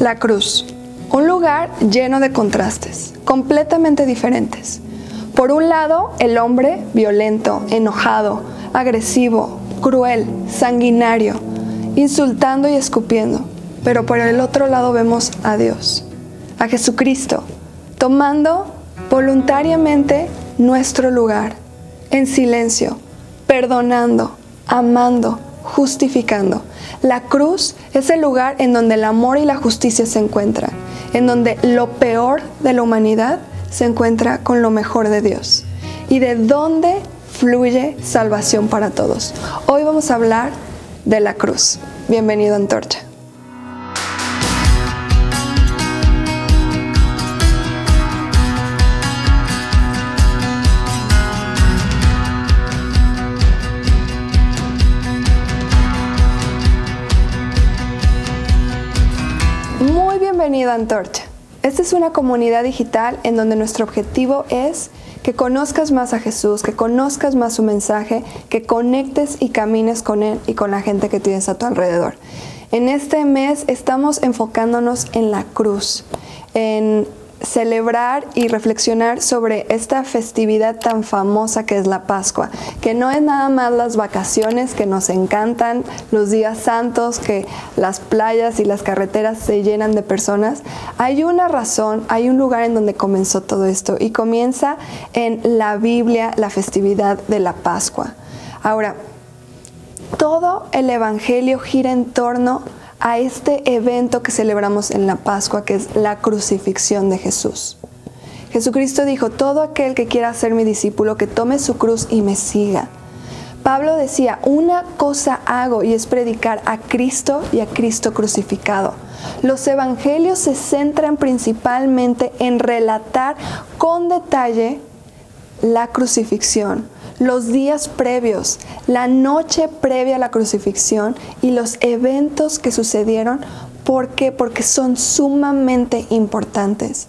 La cruz, un lugar lleno de contrastes, completamente diferentes. Por un lado, el hombre violento, enojado, agresivo, cruel, sanguinario, insultando y escupiendo. Pero por el otro lado vemos a Dios, a Jesucristo, tomando voluntariamente nuestro lugar, en silencio, perdonando, amando, justificando. La cruz es el lugar en donde el amor y la justicia se encuentran, en donde lo peor de la humanidad se encuentra con lo mejor de Dios y de dónde fluye salvación para todos. Hoy vamos a hablar de la cruz. Bienvenido a Antorcha. Bienvenido a Antorcha. Esta es una comunidad digital en donde nuestro objetivo es que conozcas más a Jesús, que conozcas más su mensaje, que conectes y camines con Él y con la gente que tienes a tu alrededor. En este mes estamos enfocándonos en la cruz, en celebrar y reflexionar sobre esta festividad tan famosa que es la Pascua, que no es nada más las vacaciones que nos encantan, los días santos, que las playas y las carreteras se llenan de personas. Hay una razón, hay un lugar en donde comenzó todo esto y comienza en la Biblia la festividad de la Pascua. Ahora, todo el Evangelio gira en torno a este evento que celebramos en la Pascua, que es la crucifixión de Jesús. Jesucristo dijo, todo aquel que quiera ser mi discípulo, que tome su cruz y me siga. Pablo decía, una cosa hago y es predicar a Cristo y a Cristo crucificado. Los evangelios se centran principalmente en relatar con detalle la crucifixión, los días previos, la noche previa a la crucifixión y los eventos que sucedieron. ¿Por qué? Porque son sumamente importantes.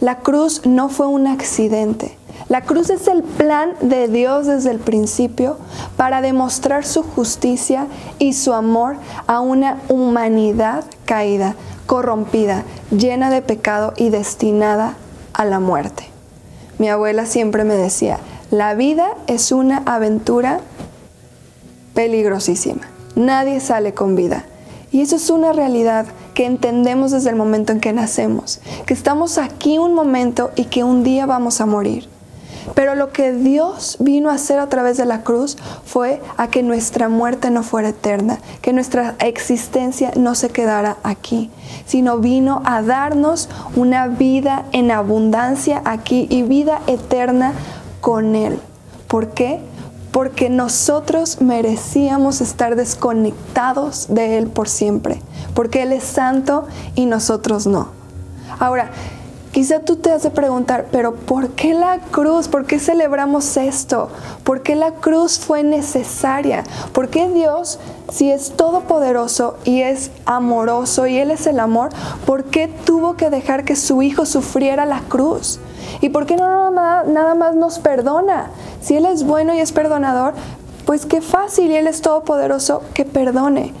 La cruz no fue un accidente. La cruz es el plan de Dios desde el principio para demostrar su justicia y su amor a una humanidad caída, corrompida, llena de pecado y destinada a la muerte. Mi abuela siempre me decía, la vida es una aventura peligrosísima. Nadie sale con vida. Y eso es una realidad que entendemos desde el momento en que nacemos, que estamos aquí un momento y que un día vamos a morir. Pero lo que Dios vino a hacer a través de la cruz fue a que nuestra muerte no fuera eterna, que nuestra existencia no se quedara aquí, sino vino a darnos una vida en abundancia aquí y vida eterna con Él. ¿Por qué? Porque nosotros merecíamos estar desconectados de Él por siempre, porque Él es santo y nosotros no. Ahora, Quizá tú te has de preguntar, pero ¿por qué la cruz? ¿Por qué celebramos esto? ¿Por qué la cruz fue necesaria? ¿Por qué Dios, si es todopoderoso y es amoroso y Él es el amor, ¿por qué tuvo que dejar que su Hijo sufriera la cruz? ¿Y por qué no nada, más nos perdona? Si Él es bueno y es perdonador, pues qué fácil y Él es todopoderoso que perdone.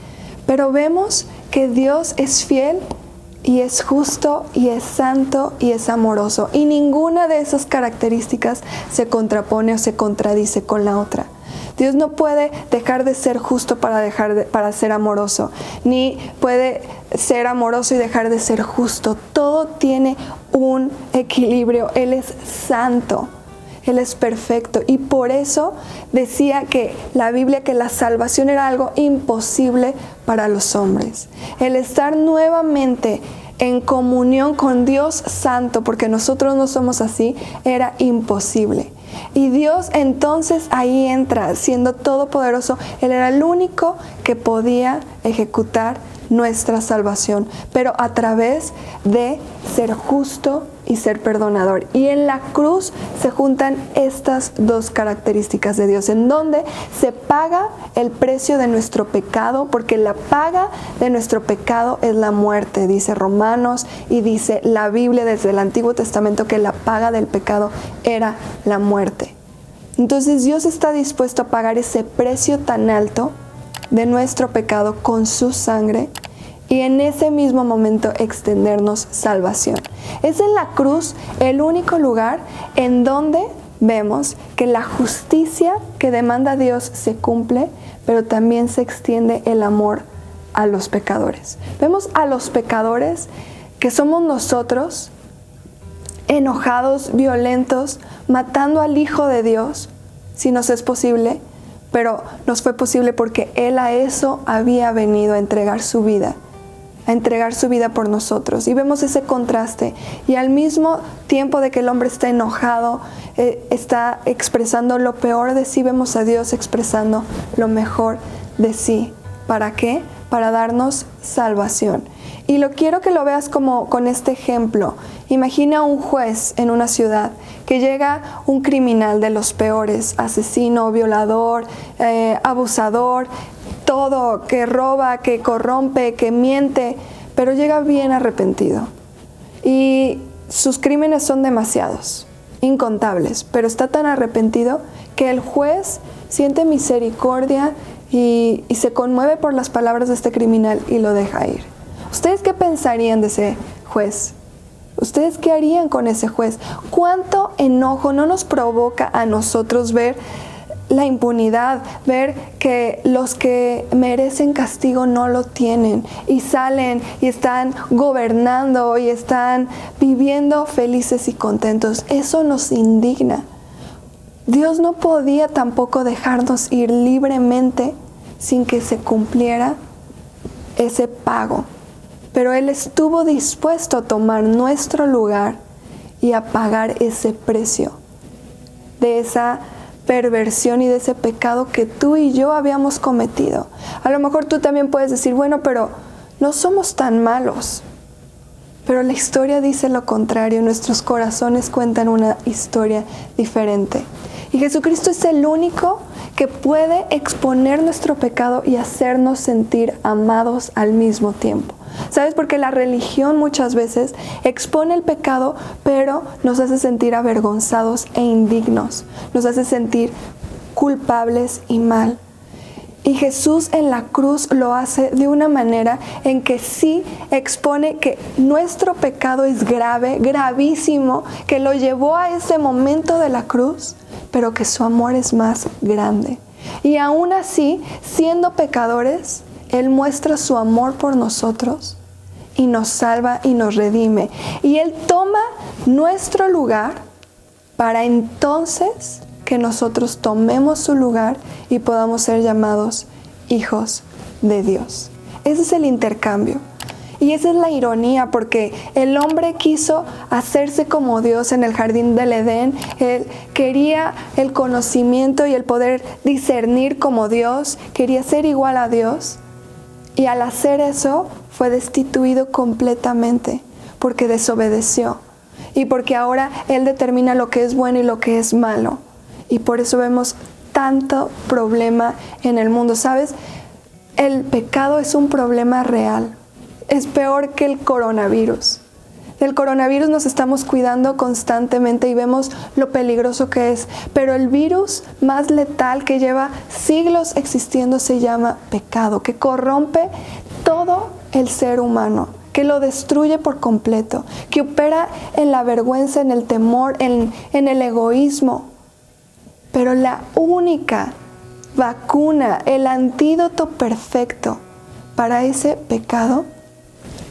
Pero vemos que Dios es fiel y es justo y es santo y es amoroso. Y ninguna de esas características se contrapone o se contradice con la otra. Dios no puede dejar de ser justo para, dejar para ser amoroso, ni puede ser amoroso y dejar de ser justo. Todo tiene un equilibrio. Él es santo. Él es perfecto y por eso decía que la Biblia que la salvación era algo imposible para los hombres. El estar nuevamente en comunión con Dios Santo, porque nosotros no somos así, era imposible. Y Dios entonces ahí entra, siendo todopoderoso, Él era el único que podía ejecutar nuestra salvación, pero a través de ser justo y ser perdonador. Y en la cruz se juntan estas dos características de Dios, en donde se paga el precio de nuestro pecado, porque la paga de nuestro pecado es la muerte, dice Romanos y dice la Biblia desde el Antiguo Testamento que la paga del pecado era la muerte. Entonces Dios está dispuesto a pagar ese precio tan alto de nuestro pecado con su sangre y en ese mismo momento extendernos salvación. Es en la cruz el único lugar en donde vemos que la justicia que demanda Dios se cumple, pero también se extiende el amor a los pecadores. Vemos a los pecadores que somos nosotros, enojados, violentos, matando al Hijo de Dios, si nos es posible, pero nos fue posible porque Él a eso había venido a entregar su vida, a entregar su vida por nosotros. Y vemos ese contraste. Y al mismo tiempo de que el hombre está enojado, eh, está expresando lo peor de sí, vemos a Dios expresando lo mejor de sí. ¿Para qué? Para darnos salvación. Y lo quiero que lo veas como con este ejemplo. Imagina un juez en una ciudad que llega un criminal de los peores, asesino, violador, eh, abusador, todo, que roba, que corrompe, que miente, pero llega bien arrepentido. Y sus crímenes son demasiados, incontables, pero está tan arrepentido que el juez siente misericordia y se conmueve por las palabras de este criminal y lo deja ir. ¿Ustedes qué pensarían de ese juez? ¿Ustedes qué harían con ese juez? ¿Cuánto enojo no nos provoca a nosotros ver la impunidad, ver que los que merecen castigo no lo tienen y salen y están gobernando y están viviendo felices y contentos? Eso nos indigna. Dios no podía tampoco dejarnos ir libremente sin que se cumpliera ese pago pero Él estuvo dispuesto a tomar nuestro lugar y a pagar ese precio de esa perversión y de ese pecado que tú y yo habíamos cometido. A lo mejor tú también puedes decir, bueno, pero no somos tan malos. Pero la historia dice lo contrario, nuestros corazones cuentan una historia diferente. Y Jesucristo es el único que puede exponer nuestro pecado y hacernos sentir amados al mismo tiempo. ¿Sabes? Porque la religión muchas veces expone el pecado, pero nos hace sentir avergonzados e indignos, nos hace sentir culpables y mal. Y Jesús en la cruz lo hace de una manera en que sí expone que nuestro pecado es grave, gravísimo, que lo llevó a ese momento de la cruz, pero que su amor es más grande. Y aún así, siendo pecadores, él muestra su amor por nosotros y nos salva y nos redime. Y Él toma nuestro lugar para entonces que nosotros tomemos su lugar y podamos ser llamados hijos de Dios. Ese es el intercambio. Y esa es la ironía, porque el hombre quiso hacerse como Dios en el jardín del Edén. Él quería el conocimiento y el poder discernir como Dios, quería ser igual a Dios. Y al hacer eso fue destituido completamente porque desobedeció y porque ahora Él determina lo que es bueno y lo que es malo. Y por eso vemos tanto problema en el mundo. ¿Sabes? El pecado es un problema real. Es peor que el coronavirus. Del coronavirus nos estamos cuidando constantemente y vemos lo peligroso que es, pero el virus más letal que lleva siglos existiendo se llama pecado, que corrompe todo el ser humano que lo destruye por completo, que opera en la vergüenza, en el temor, en, en, el egoísmo. Pero la única vacuna, el antídoto perfecto para ese pecado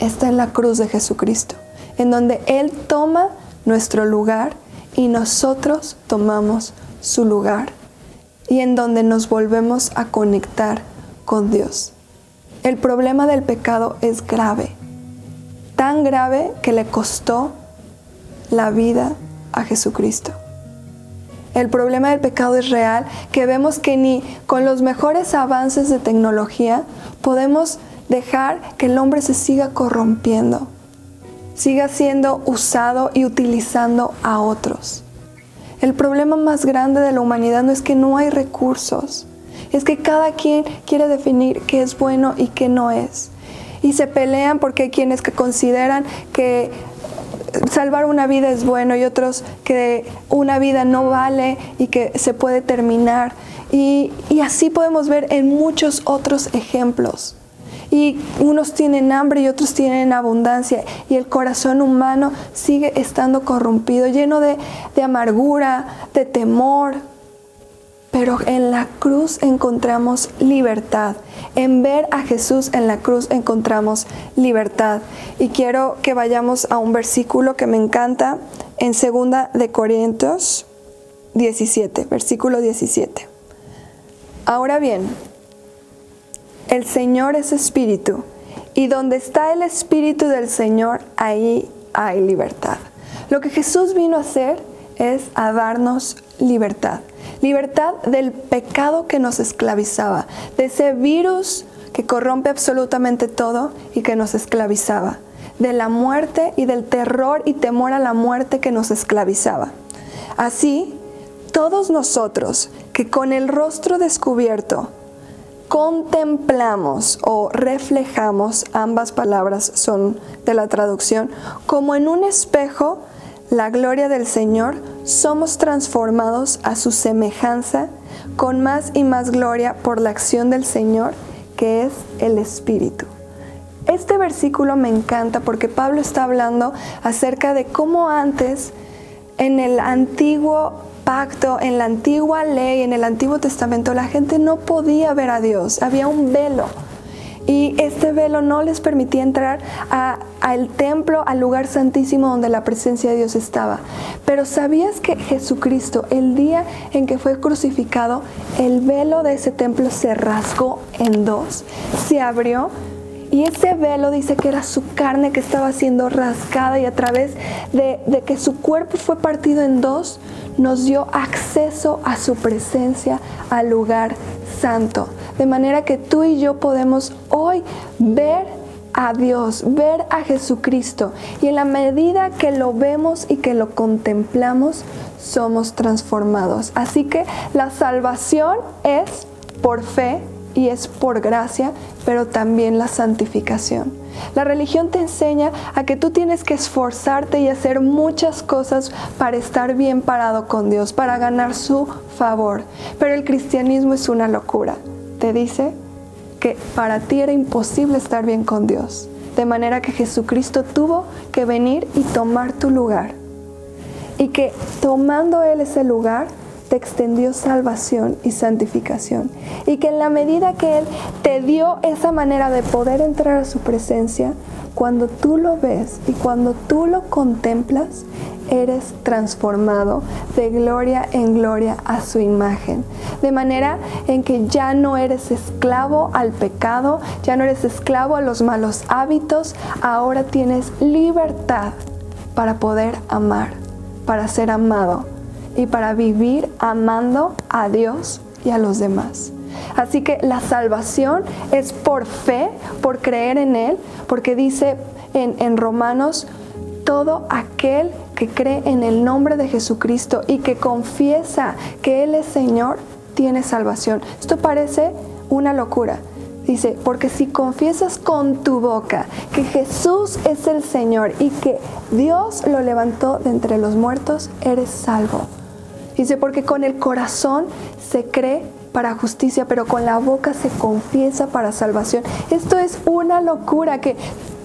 está en la cruz de Jesucristo en donde Él toma nuestro lugar y nosotros tomamos su lugar y en donde nos volvemos a conectar con Dios. El problema del pecado es grave, tan grave que le costó la vida a Jesucristo. El problema del pecado es real, que vemos que ni con los mejores avances de tecnología podemos dejar que el hombre se siga corrompiendo siga siendo usado y utilizando a otros. El problema más grande de la humanidad no es que no hay recursos, es que cada quien quiere definir qué es bueno y qué no es. Y se pelean porque hay quienes que consideran que salvar una vida es bueno y otros que una vida no vale y que se puede terminar. Y, y así podemos ver en muchos otros ejemplos. Y unos tienen hambre y otros tienen abundancia y el corazón humano sigue estando corrompido, lleno de, de amargura, de temor. Pero en la cruz encontramos libertad. En ver a Jesús en la cruz encontramos libertad. Y quiero que vayamos a un versículo que me encanta en segunda de Corintios 17, versículo 17. Ahora bien, el Señor es espíritu, y donde está el espíritu del Señor, ahí hay libertad. Lo que Jesús vino a hacer es a darnos libertad. Libertad del pecado que nos esclavizaba, de ese virus que corrompe absolutamente todo y que nos esclavizaba, de la muerte y del terror y temor a la muerte que nos esclavizaba. Así, todos nosotros que con el rostro descubierto contemplamos o reflejamos, ambas palabras son de la traducción, como en un espejo la gloria del Señor, somos transformados a su semejanza con más y más gloria por la acción del Señor, que es el Espíritu. Este versículo me encanta porque Pablo está hablando acerca de cómo antes en el antiguo pacto, en la antigua ley, en el Antiguo Testamento, la gente no podía ver a Dios, había un velo. Y este velo no les permitía entrar al templo, al lugar santísimo donde la presencia de Dios estaba. Pero ¿sabías que Jesucristo, el día en que fue crucificado, el velo de ese templo se rasgó en dos, se abrió y ese velo dice que era su carne que estaba siendo rasgada y a través de, que su cuerpo fue partido en dos, nos dio acceso a su presencia, al lugar santo. De manera que tú y yo podemos hoy ver a Dios, ver a Jesucristo. Y en la medida que lo vemos y que lo contemplamos, somos transformados. Así que la salvación es por fe y es por gracia, pero también la santificación. La religión te enseña a que tú tienes que esforzarte y hacer muchas cosas para estar bien parado con Dios, para ganar su favor. Pero el cristianismo es una locura. Te dice que para ti era imposible estar bien con Dios. De manera que Jesucristo tuvo que venir y tomar tu lugar. Y que tomando Él ese lugar, extendió salvación y santificación. Y que en la medida que Él te dio esa manera de poder entrar a su presencia, cuando tú lo ves y cuando tú lo contemplas, eres transformado de gloria en gloria a su imagen. De manera en que ya no eres esclavo al pecado, ya no eres esclavo a los malos hábitos, ahora tienes libertad para poder amar, para ser amado y para vivir amando a Dios y a los demás. Así que la salvación es por fe, por creer en Él, porque dice en, Romanos, todo aquel que cree en el nombre de Jesucristo y que confiesa que Él es Señor, tiene salvación. Esto parece una locura. Dice, porque si confiesas con tu boca que Jesús es el Señor y que Dios lo levantó de entre los muertos, eres salvo. Dice, porque con el corazón se cree para justicia, pero con la boca se confiesa para salvación. Esto es una locura que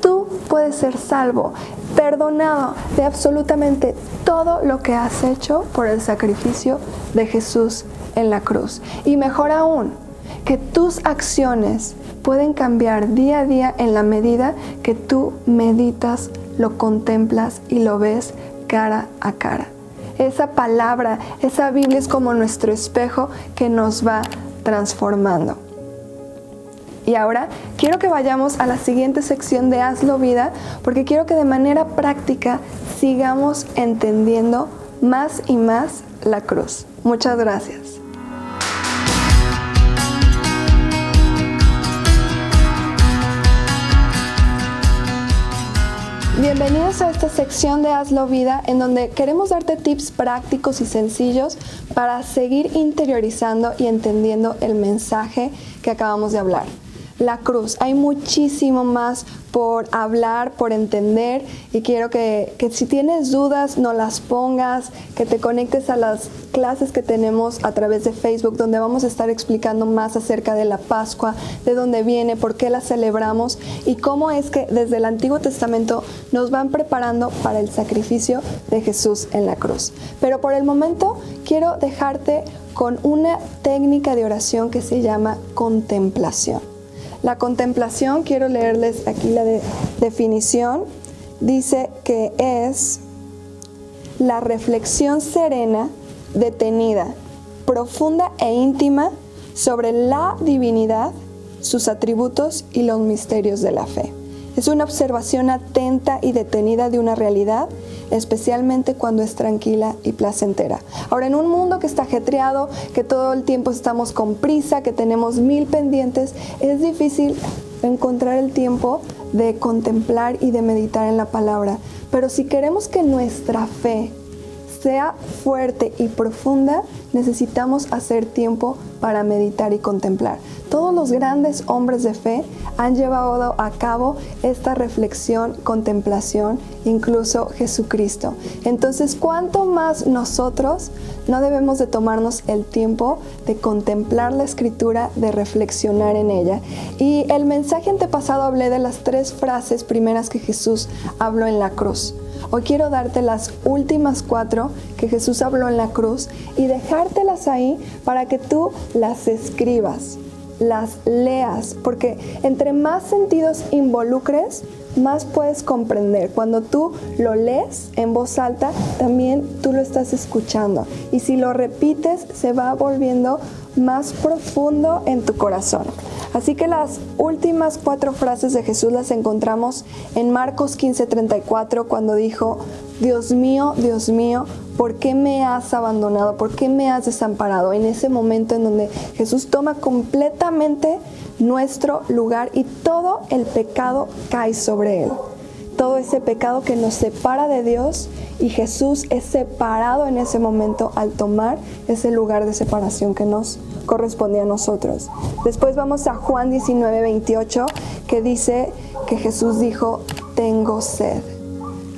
tú puedes ser salvo, perdonado de absolutamente todo lo que has hecho por el sacrificio de Jesús en la cruz. Y mejor aún, que tus acciones pueden cambiar día a día en la medida que tú meditas, lo contemplas y lo ves cara a cara esa palabra, esa Biblia es como nuestro espejo que nos va transformando. Y ahora quiero que vayamos a la siguiente sección de Hazlo Vida, porque quiero que de manera práctica sigamos entendiendo más y más la cruz. Muchas gracias. Bienvenidos a esta sección de Hazlo Vida en donde queremos darte tips prácticos y sencillos para seguir interiorizando y entendiendo el mensaje que acabamos de hablar. La cruz. Hay muchísimo más por hablar, por entender y quiero que, si tienes dudas no las pongas, que te conectes a las clases que tenemos a través de Facebook donde vamos a estar explicando más acerca de la Pascua, de dónde viene, por qué la celebramos y cómo es que desde el Antiguo Testamento nos van preparando para el sacrificio de Jesús en la cruz. Pero por el momento quiero dejarte con una técnica de oración que se llama contemplación. La contemplación, quiero leerles aquí la definición, dice que es la reflexión serena, detenida, profunda e íntima sobre la divinidad, sus atributos y los misterios de la fe. Es una observación atenta y detenida de una realidad especialmente cuando es tranquila y placentera. Ahora, en un mundo que está ajetreado, que todo el tiempo estamos con prisa, que tenemos mil pendientes, es difícil encontrar el tiempo de contemplar y de meditar en la palabra. Pero si queremos que nuestra fe sea fuerte y profunda, necesitamos hacer tiempo para meditar y contemplar. Todos los grandes hombres de fe han llevado a cabo esta reflexión, contemplación, incluso Jesucristo. Entonces, ¿cuánto más nosotros no debemos de tomarnos el tiempo de contemplar la escritura, de reflexionar en ella? Y el mensaje antepasado hablé de las tres frases primeras que Jesús habló en la cruz. Hoy quiero darte las últimas cuatro que Jesús habló en la cruz y dejártelas ahí para que tú las escribas, las leas, porque entre más sentidos involucres, más puedes comprender. Cuando tú lo lees en voz alta, también tú lo estás escuchando. Y si lo repites, se va volviendo más profundo en tu corazón. Así que las últimas cuatro frases de Jesús las encontramos en Marcos 15:34 cuando dijo, Dios mío, Dios mío, ¿por qué me has abandonado? ¿Por qué me has desamparado? En ese momento en donde Jesús toma completamente nuestro lugar y todo el pecado cae sobre él. Todo ese pecado que nos separa de Dios y Jesús es separado en ese momento al tomar ese lugar de separación que nos corresponde a nosotros. Después vamos a Juan 19, 28, que dice que Jesús dijo, tengo sed.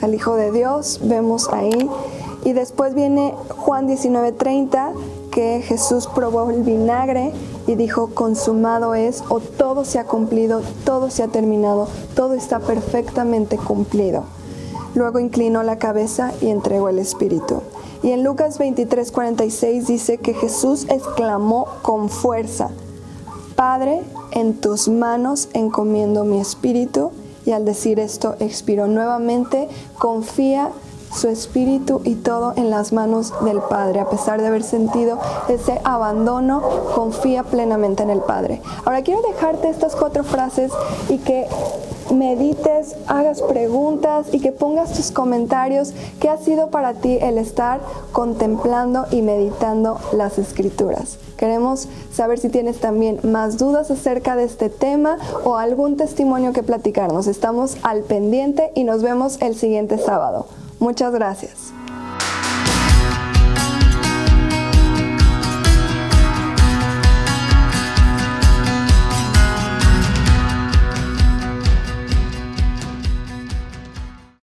Al Hijo de Dios vemos ahí. Y después viene Juan 19, 30, que Jesús probó el vinagre y dijo, consumado es, o todo se ha cumplido, todo se ha terminado, todo está perfectamente cumplido. Luego inclinó la cabeza y entregó el Espíritu. Y en Lucas 23, 46 dice que Jesús exclamó con fuerza, Padre, en tus manos encomiendo mi espíritu. Y al decir esto expiró nuevamente, confía su espíritu y todo en las manos del Padre. A pesar de haber sentido ese abandono, confía plenamente en el Padre. Ahora quiero dejarte estas cuatro frases y que medites, hagas preguntas y que pongas tus comentarios. ¿Qué ha sido para ti el estar contemplando y meditando las escrituras? Queremos saber si tienes también más dudas acerca de este tema o algún testimonio que platicarnos. Estamos al pendiente y nos vemos el siguiente sábado. Muchas gracias.